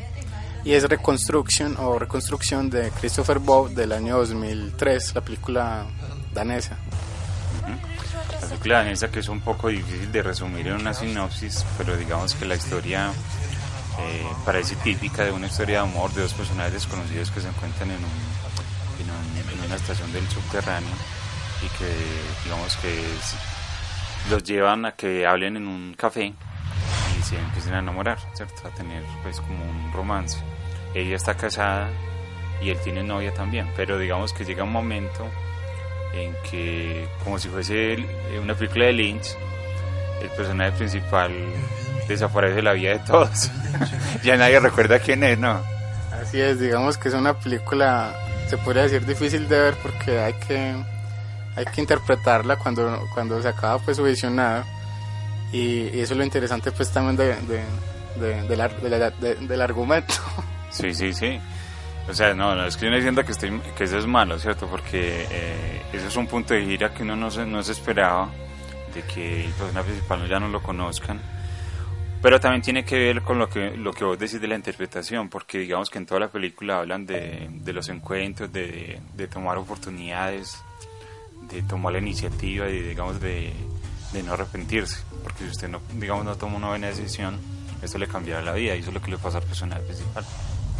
y es Reconstruction o Reconstrucción de Christopher Bob del año 2003, la película danesa. La película danesa que es un poco difícil de resumir en una sinopsis, pero digamos que la historia eh, parece típica de una historia de amor de dos personajes desconocidos que se encuentran en, un, en, en una estación del subterráneo y que digamos que es- los llevan a que hablen en un café y se empiecen a enamorar, ¿cierto? A tener pues como un romance. Ella está casada y él tiene novia también, pero digamos que llega un momento en que, como si fuese una película de Lynch, el personaje principal desaparece de la vida de todos. ya nadie recuerda quién es, ¿no? Así es, digamos que es una película, se podría decir difícil de ver porque hay que, hay que interpretarla cuando, cuando se acaba pues su visionado. Y, y eso es lo interesante pues también de, la- de la- de- del argumento. Sí, sí, sí. O sea, no, no es que yo no diciendo que, estoy, que eso es malo, ¿cierto? Porque eh, eso es un punto de gira que uno no se, no se esperaba, de que el personaje principal ya no lo conozcan. Pero también tiene que ver con lo que, lo que vos decís de la interpretación, porque digamos que en toda la película hablan de, de los encuentros, de, de tomar oportunidades, de tomar la iniciativa y digamos de, no arrepentirse, porque si usted no, digamos, no toma una buena decisión, esto le cambiará la vida y eso es lo que le pasa al personaje principal.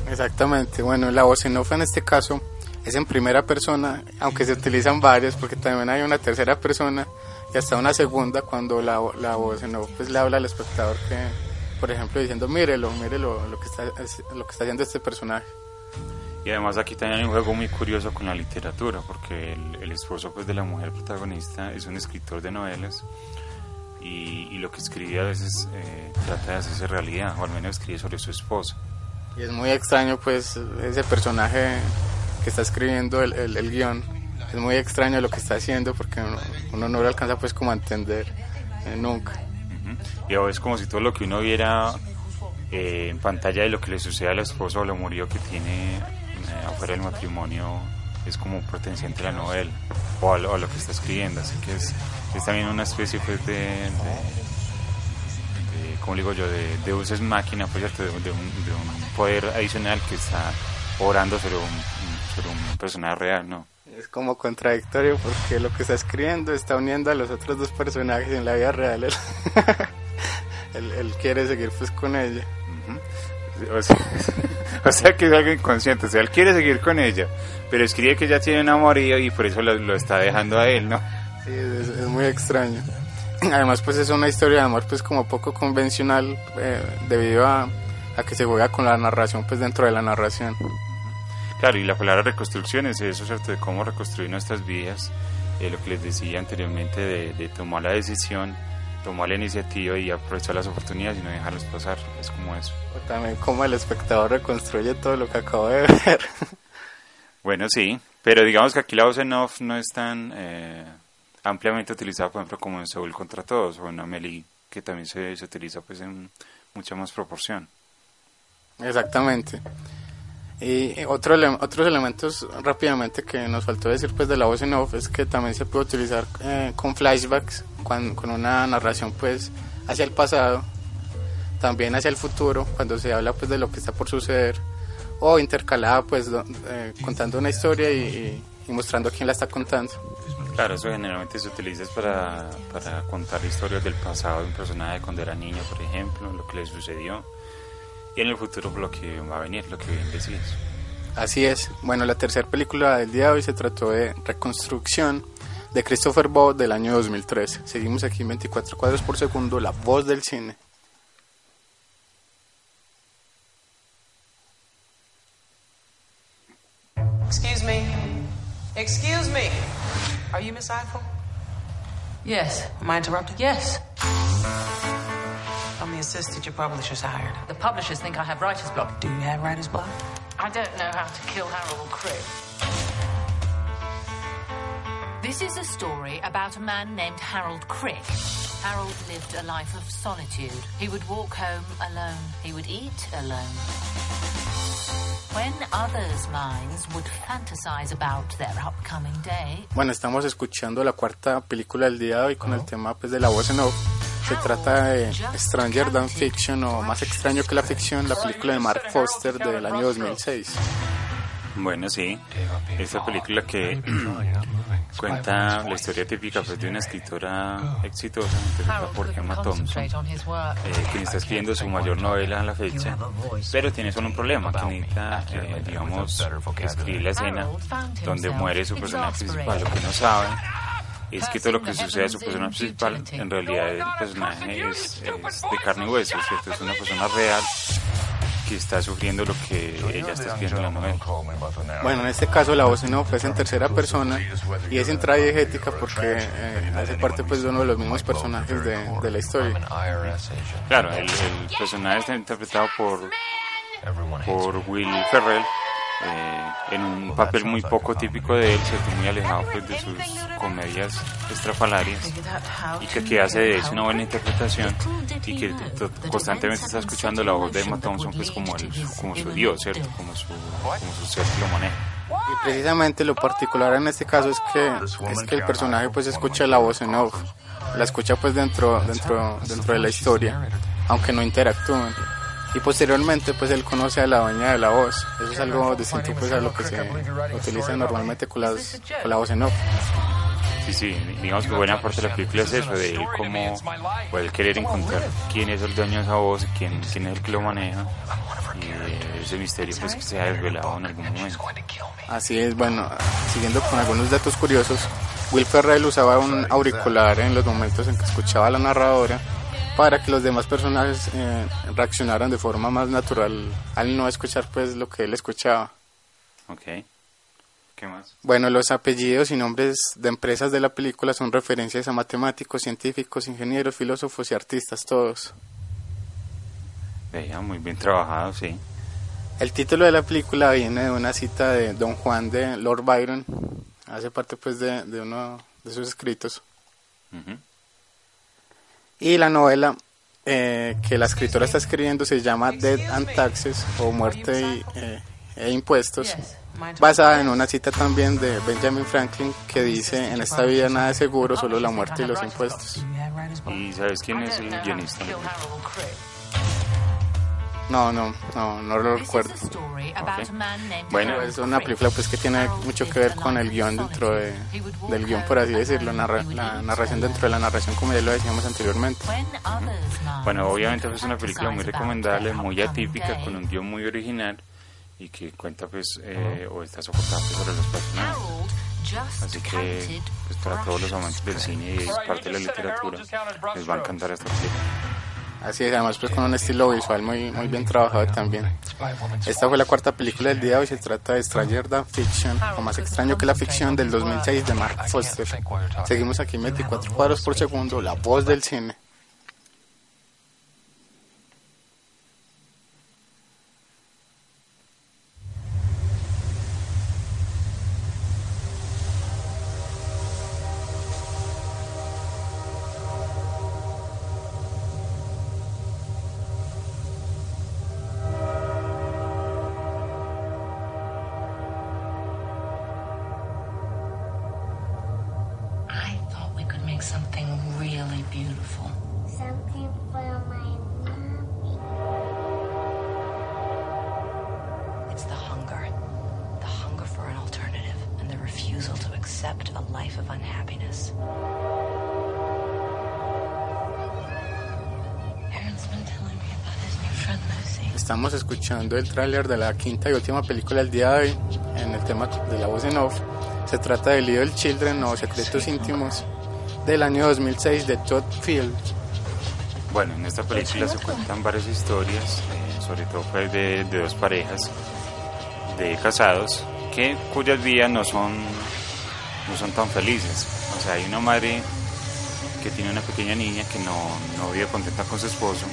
Exactamente, bueno, la voz en este caso es en primera persona, aunque se utilizan varias, porque también hay una tercera persona y hasta una segunda cuando la, la voz en off pues, le habla al espectador que, por ejemplo, diciendo, mírelo, mírelo lo que está, es- lo que está haciendo este personaje. Y además aquí también hay un juego muy curioso con la literatura, porque el, el esposo pues, de la mujer protagonista es un escritor de novelas y, y lo que escribe a veces eh, trata de hacerse realidad, o al menos escribe sobre su esposa. Y es muy extraño pues ese personaje que está escribiendo el, el, el guion, es muy extraño lo que está haciendo porque uno, uno no lo alcanza pues como a entender eh, nunca. Y ahora es como si todo lo que uno viera eh, en pantalla de lo que le sucede al esposo o lo murió que tiene afuera del matrimonio es como perteneciente a la novela o a lo, a lo que está escribiendo. Así que es, es también una especie pues, de, de, de, ¿cómo digo yo?, de, de uses máquina, pues, de, de un, de un poder adicional que está obrando sobre un, sobre un personaje real, ¿no? Es como contradictorio porque lo que está escribiendo está uniendo a los otros dos personajes en la vida real. Él, él, él quiere seguir pues con ella. O sea, o sea que es algo inconsciente, o sea, él quiere seguir con ella, pero escribe que ya tiene un amorío y por eso lo, lo está dejando a él, ¿no? Sí, es, es muy extraño. Además pues es una historia de amor pues como poco convencional eh, debido a, a que se juega con la narración pues dentro de la narración. Claro, y la palabra reconstrucción es eso, ¿cierto? De cómo reconstruir nuestras vidas, eh, lo que les decía anteriormente, de, de tomar la decisión, tomar la iniciativa y aprovechar las oportunidades y no dejarlas pasar, es como eso. O también como el espectador reconstruye todo lo que acabo de ver. Bueno, sí, pero digamos que aquí la voz en off no es tan eh, ampliamente utilizada, por ejemplo, como en Seúl contra Todos o en Amelie, que también se, se utiliza pues en mucha más proporción. Exactamente. Y otro ele- otros elementos rápidamente que nos faltó decir pues de la voz en off es que también se puede utilizar eh, con flashbacks, cuan- con una narración pues hacia el pasado, también hacia el futuro, cuando se habla pues de lo que está por suceder, o intercalada pues do- eh, contando una historia y, y- mostrando quién la está contando. Claro, eso generalmente se utiliza para, para contar historias del pasado de un personaje cuando era niño, por ejemplo, lo que le sucedió, y en el futuro lo que va a venir, lo que bien decís. Así es. Bueno, la tercera película del día de hoy se trató de Reconstrucción de Christopher Bob del año 2003. Seguimos aquí en 24 cuadros por segundo, la voz del cine. Excuse me. Excuse me. Are you Miss Eiffel? Yes. Am I interrupting? Yes. I'm the assistant your publisher's hired. The publishers think I have writer's block. Do you have writer's block? I don't know how to kill Harold Crick. This is a story about a man named Harold Crick. Harold lived a life of solitude. He would walk home alone. He would eat alone. When others' minds would fantasize about their upcoming day, Bueno, estamos escuchando la cuarta película del día de hoy con el tema pues, de la voz en off. Se trata de Stranger Than Fiction o Más extraño que la ficción, la película de Mark Foster del año 2006. Bueno, sí, esta película que cuenta la historia típica pues, de una escritora exitosa, interpretada por Emma Thompson, eh, quien está escribiendo su mayor novela a la fecha, pero tiene solo un problema, que necesita, eh, digamos, escribir la escena donde muere su personaje principal. Lo que no sabe es que todo lo que sucede a su personaje principal, en realidad el personaje es, es de carne y hueso, ¿cierto? Es una persona real que está sufriendo lo que ella está en la novela. Bueno, en este caso la voz en off es en tercera persona y es intradiegética porque eh, hace parte pues de uno de los mismos personajes de, de la historia. Claro, el, el personaje está interpretado por por Will Ferrell eh, en un papel muy poco típico de él, ¿cierto? muy alejado pues, de sus comedias estrafalarias y que, que hace de eso una buena interpretación y que constantemente está escuchando la voz de Emma Thompson pues como, el, como su dios, ¿cierto? Como su, como su ser que lo maneja. Y precisamente lo particular en este caso es que es que el personaje pues escucha la voz en off, la escucha pues dentro dentro dentro de la historia, aunque no interactúen. Y posteriormente pues él conoce a la dueña de la voz. Eso es algo distinto pues a lo que se utiliza normalmente con las con la voz en off. Sí, sí, digamos que buena parte de la película es eso, de él como puede querer encontrar quién es el dueño de esa voz, quién, quién es el que lo maneja y ese misterio pues que se ha desvelado en algún momento. Así es, bueno, siguiendo con algunos datos curiosos, Will Ferrell usaba un auricular en los momentos en que escuchaba a la narradora para que los demás personajes eh, reaccionaran de forma más natural al no escuchar pues lo que él escuchaba. Ok. ¿Qué más? Bueno, los apellidos y nombres de empresas de la película son referencias a matemáticos, científicos, ingenieros, filósofos y artistas todos. Veía, muy bien trabajado, sí. El título de la película viene de una cita de Don Juan de Lord Byron, hace parte pues de, de uno de sus escritos. Ujú. Y la novela eh, que la escritora está escribiendo se llama Death and Taxes o Muerte y, eh, e Impuestos, basada en una cita también de Benjamin Franklin que dice, en esta vida nada es seguro, solo la muerte y los impuestos. ¿Y sabes quién es el guionista? No, no, no, no lo recuerdo. Bueno, es una película pues que tiene mucho que ver con el guion dentro de, del guion, por así decirlo, narra- la narración dentro de la narración, como ya lo decíamos anteriormente. Bueno, obviamente es una película muy recomendable, muy atípica, con un guion muy original y que cuenta pues, eh, o está soportada pues, sobre los personajes. Así que pues, para todos los amantes del cine y parte de la literatura les va a encantar esta película. Así es, además pues con un estilo visual muy, muy bien trabajado también. Esta fue la cuarta película del día de hoy, se trata de Stranger Than Fiction, o más extraño que la ficción del 2006 de Mark Foster. Seguimos aquí en 24 cuadros por segundo, la voz del cine. Make something really beautiful. Something for my mommy. It's the hunger. The hunger for an alternative and the refusal to accept a life of unhappiness. Aaron's been telling me about his new friend Lucy. Estamos escuchando el tráiler de la quinta y última película del día de hoy en el tema de la voz en off. Se trata de Little Children o Secretos Íntimos del año 2006 de Todd Field. Bueno, en esta película se cuentan varias historias, eh, sobre todo pues, de, de dos parejas de casados que cuyas vidas no son no son tan felices. O sea, hay una madre que tiene una pequeña niña que no, no vive contenta con su esposo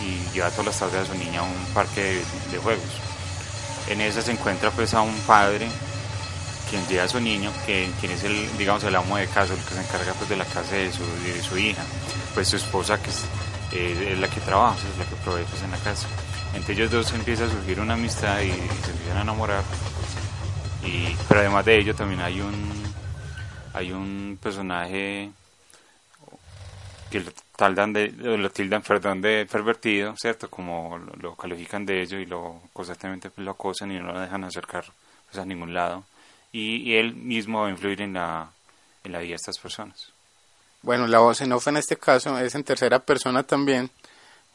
y lleva todas las tardes a su niña a un parque de, de juegos. En esa se encuentra pues a un padre quien lleva a su niño, que, quien es el, digamos, el amo de casa, el que se encarga pues de la casa de su, hija, pues su esposa que es, eh, es la que trabaja, es la que provee pues en la casa. Entre ellos dos empieza a surgir una amistad y, se empiezan a enamorar. Y, pero además de ello también hay un hay un personaje que lo tildan de, lo tildan, perdón, de pervertido, ¿cierto? Como lo, califican de ello y lo constantemente lo acosan y no lo dejan acercar pues, a ningún lado. Y, y él mismo va a influir en la, en la vida de estas personas. Bueno, la voz en off en este caso es en tercera persona también,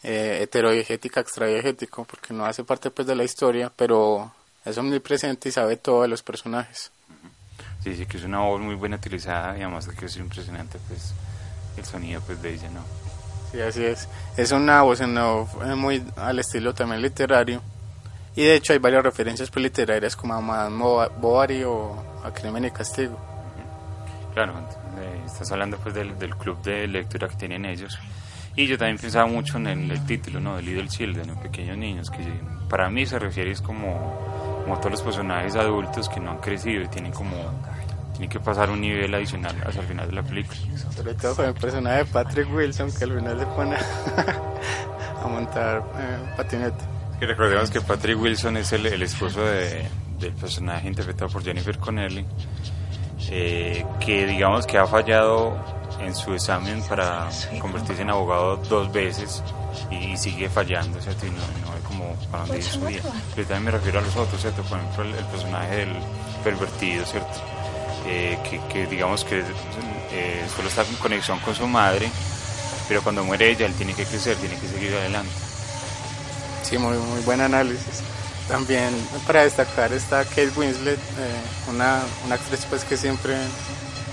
eh, heterodiegética, extradiegético, porque no hace parte pues de la historia, pero es omnipresente y sabe todo de los personajes. Sí, sí, que es una voz muy buena utilizada y además de que es impresionante pues el sonido pues de ella, ¿no? Sí, así es. Es una voz en off eh, muy al estilo también literario. Y de hecho hay varias referencias pues, literarias como a Madame Bo- Bovary o a Crimen y Castigo. Claro, eh, estás hablando pues del, del club de lectura que tienen ellos. Y yo también pensaba mucho en el, el título, ¿no? De Little Children, los pequeños niños, que para mí se refiere es como, como a todos los personajes adultos que no han crecido y tienen como tienen que pasar un nivel adicional hacia el final de la película. Sobre todo con el personaje de Patrick Wilson que al final se pone a montar eh, patineta. Que recordemos que Patrick Wilson es el, el esposo de, del personaje interpretado por Jennifer Connelly, eh, que digamos que ha fallado en su examen para convertirse en abogado dos veces y sigue fallando, ¿cierto? Y no, no hay como para dónde ir su vida. Pero también me refiero a los otros, ¿cierto? Por ejemplo, el, el personaje del pervertido, ¿cierto? Eh, que, que digamos que eh, solo está en conexión con su madre, pero cuando muere ella, él tiene que crecer, tiene que seguir adelante. Sí, muy, muy buen análisis. También para destacar está Kate Winslet, eh, una, una actriz pues que siempre,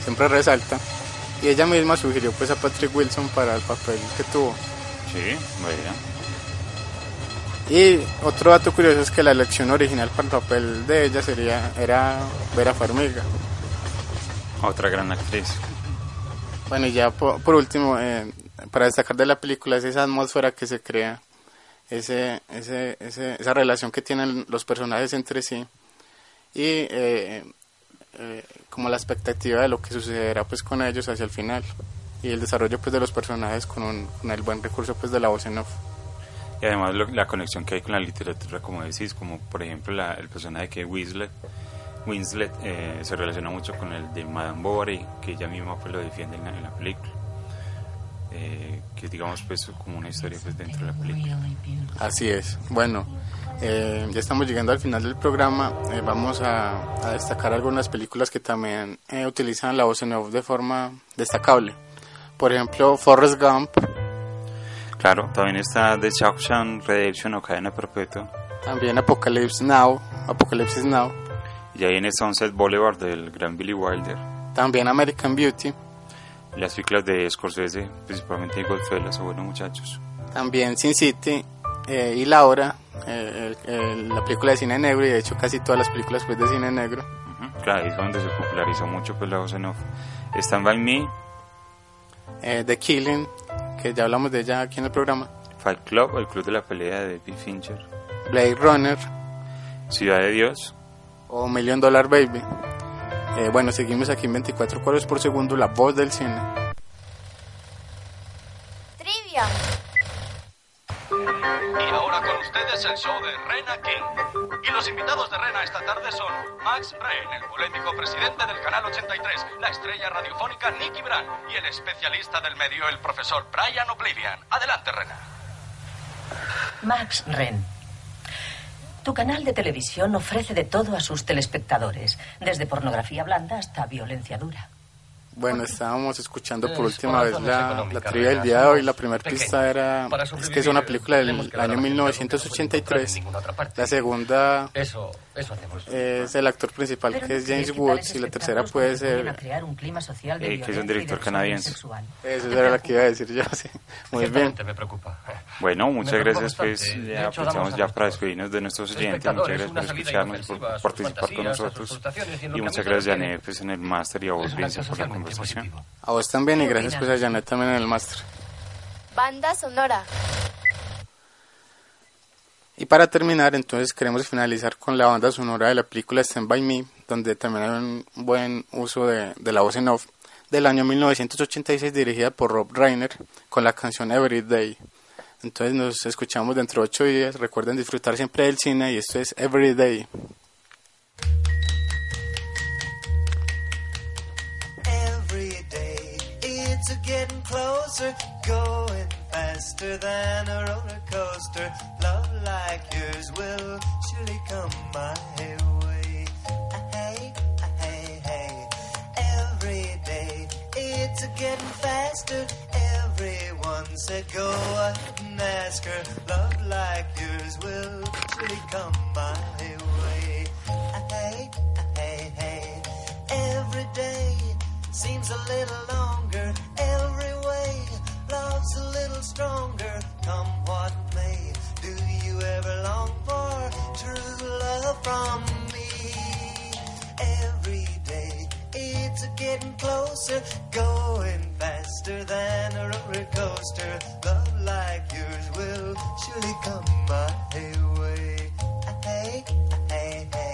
siempre resalta. Y ella misma sugirió pues a Patrick Wilson para el papel que tuvo. Sí, vaya. Y otro dato curioso es que la elección original para el papel de ella sería era Vera Farmiga. Otra gran actriz. Bueno, y ya por, por último, eh, para destacar de la película es esa atmósfera que se crea, ese, ese, ese, esa relación que tienen los personajes entre sí y eh, eh, como la expectativa de lo que sucederá pues con ellos hacia el final y el desarrollo pues de los personajes con, un, el buen recurso pues de la voz en off. Y además lo- la conexión que hay con la literatura, como decís, como por ejemplo la- el personaje que Winslet, Winslet eh, se relaciona mucho con el de Madame Bovary, que ella misma pues lo defiende en la película. Eh, que digamos pues como una historia pues dentro de la película. Así es. Bueno, eh, ya estamos llegando al final del programa. Eh, vamos a, a destacar algunas películas que también eh, utilizan la voz en off de forma destacable. Por ejemplo, Forrest Gump, Claro, también está The Shawshank Redemption o Cadena Perpetua. también Apocalypse Now, Apocalipsis Now, Y ahí en el Sunset Boulevard del gran Billy Wilder. también American Beauty, Las películas de Scorsese, principalmente de Goodfellas o Buenos Muchachos. también Sin City eh, y La Hora, eh, el- el- la película de cine negro y de hecho casi todas las películas pues de cine negro. Ujú, Claro, ahí es donde se popularizó mucho pues la voz en off. Stand By Me, Eh, The Killing, que ya hablamos de ella aquí en el programa, Fight Club, el club de la pelea de David Fincher. Blade Runner Ciudad de Dios, o Million Dollar Baby. Eh, bueno, seguimos aquí en 24 cuadros por segundo, la voz del cine. Trivia. Y ahora con ustedes el show de Rena King. Y los invitados de Rena esta tarde son Max Ren, el polémico presidente del Canal 83, la estrella radiofónica Nicky Brand y el especialista del medio, el profesor Brian Oblivion. Adelante, Rena. Max Ren. Tu canal de televisión ofrece de todo a sus telespectadores, desde pornografía blanda hasta violencia dura. Bueno, estábamos escuchando por Es última por vez la, la trivia del día de hoy. La primera pista era, es que es una película del año la 1983. La segunda Eso, hacemos. es el actor principal Pero que ¿no es James Woods y la tercera puede ser... crear un clima social de Eh, que es un director canadiense. Eso era la que iba a decir yo, sí. Muy bien. Me preocupa. Bueno, muchas preocupa gracias pues. bastante. Ya hecho, a ya para despedirnos de nuestros oyentes. Muchas gracias por escucharnos, por participar con nosotros. y lo muchas gracias. Janet, pues en el máster y a vos, Vince, por la conversación. A vos también y gracias pues a Janet también en el máster. Banda sonora. Y para terminar, entonces queremos finalizar con la banda sonora de la película Stand By Me, donde también hay un buen uso de, la voz en off, del año 1986 dirigida por Rob Reiner con la canción Every Day. Entonces nos escuchamos dentro de ocho días. Recuerden disfrutar siempre del cine y esto es Every Day. every day. It's getting closer, going faster than a roller coaster. Love like yours will surely come my way. Hey, hey, hey. Every day, it's getting faster. Everyone said go ahead and ask her. Love like yours will surely come my way. Hey, hey, hey. Every day seems a little longer. Every love's a little stronger. Come what may, do you ever long for true love from me? Every day, it's getting closer, going faster than a roller coaster. Love like yours will surely come my way. Ah, seems ah,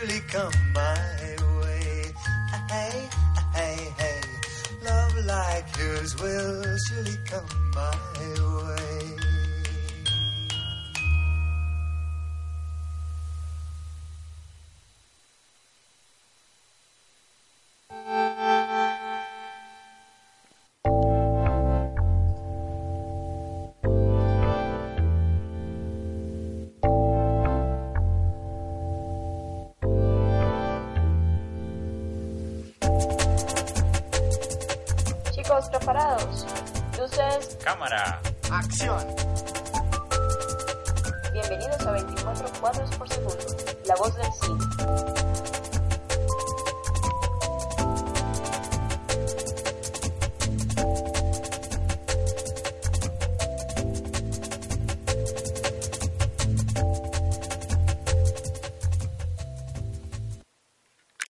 will surely come my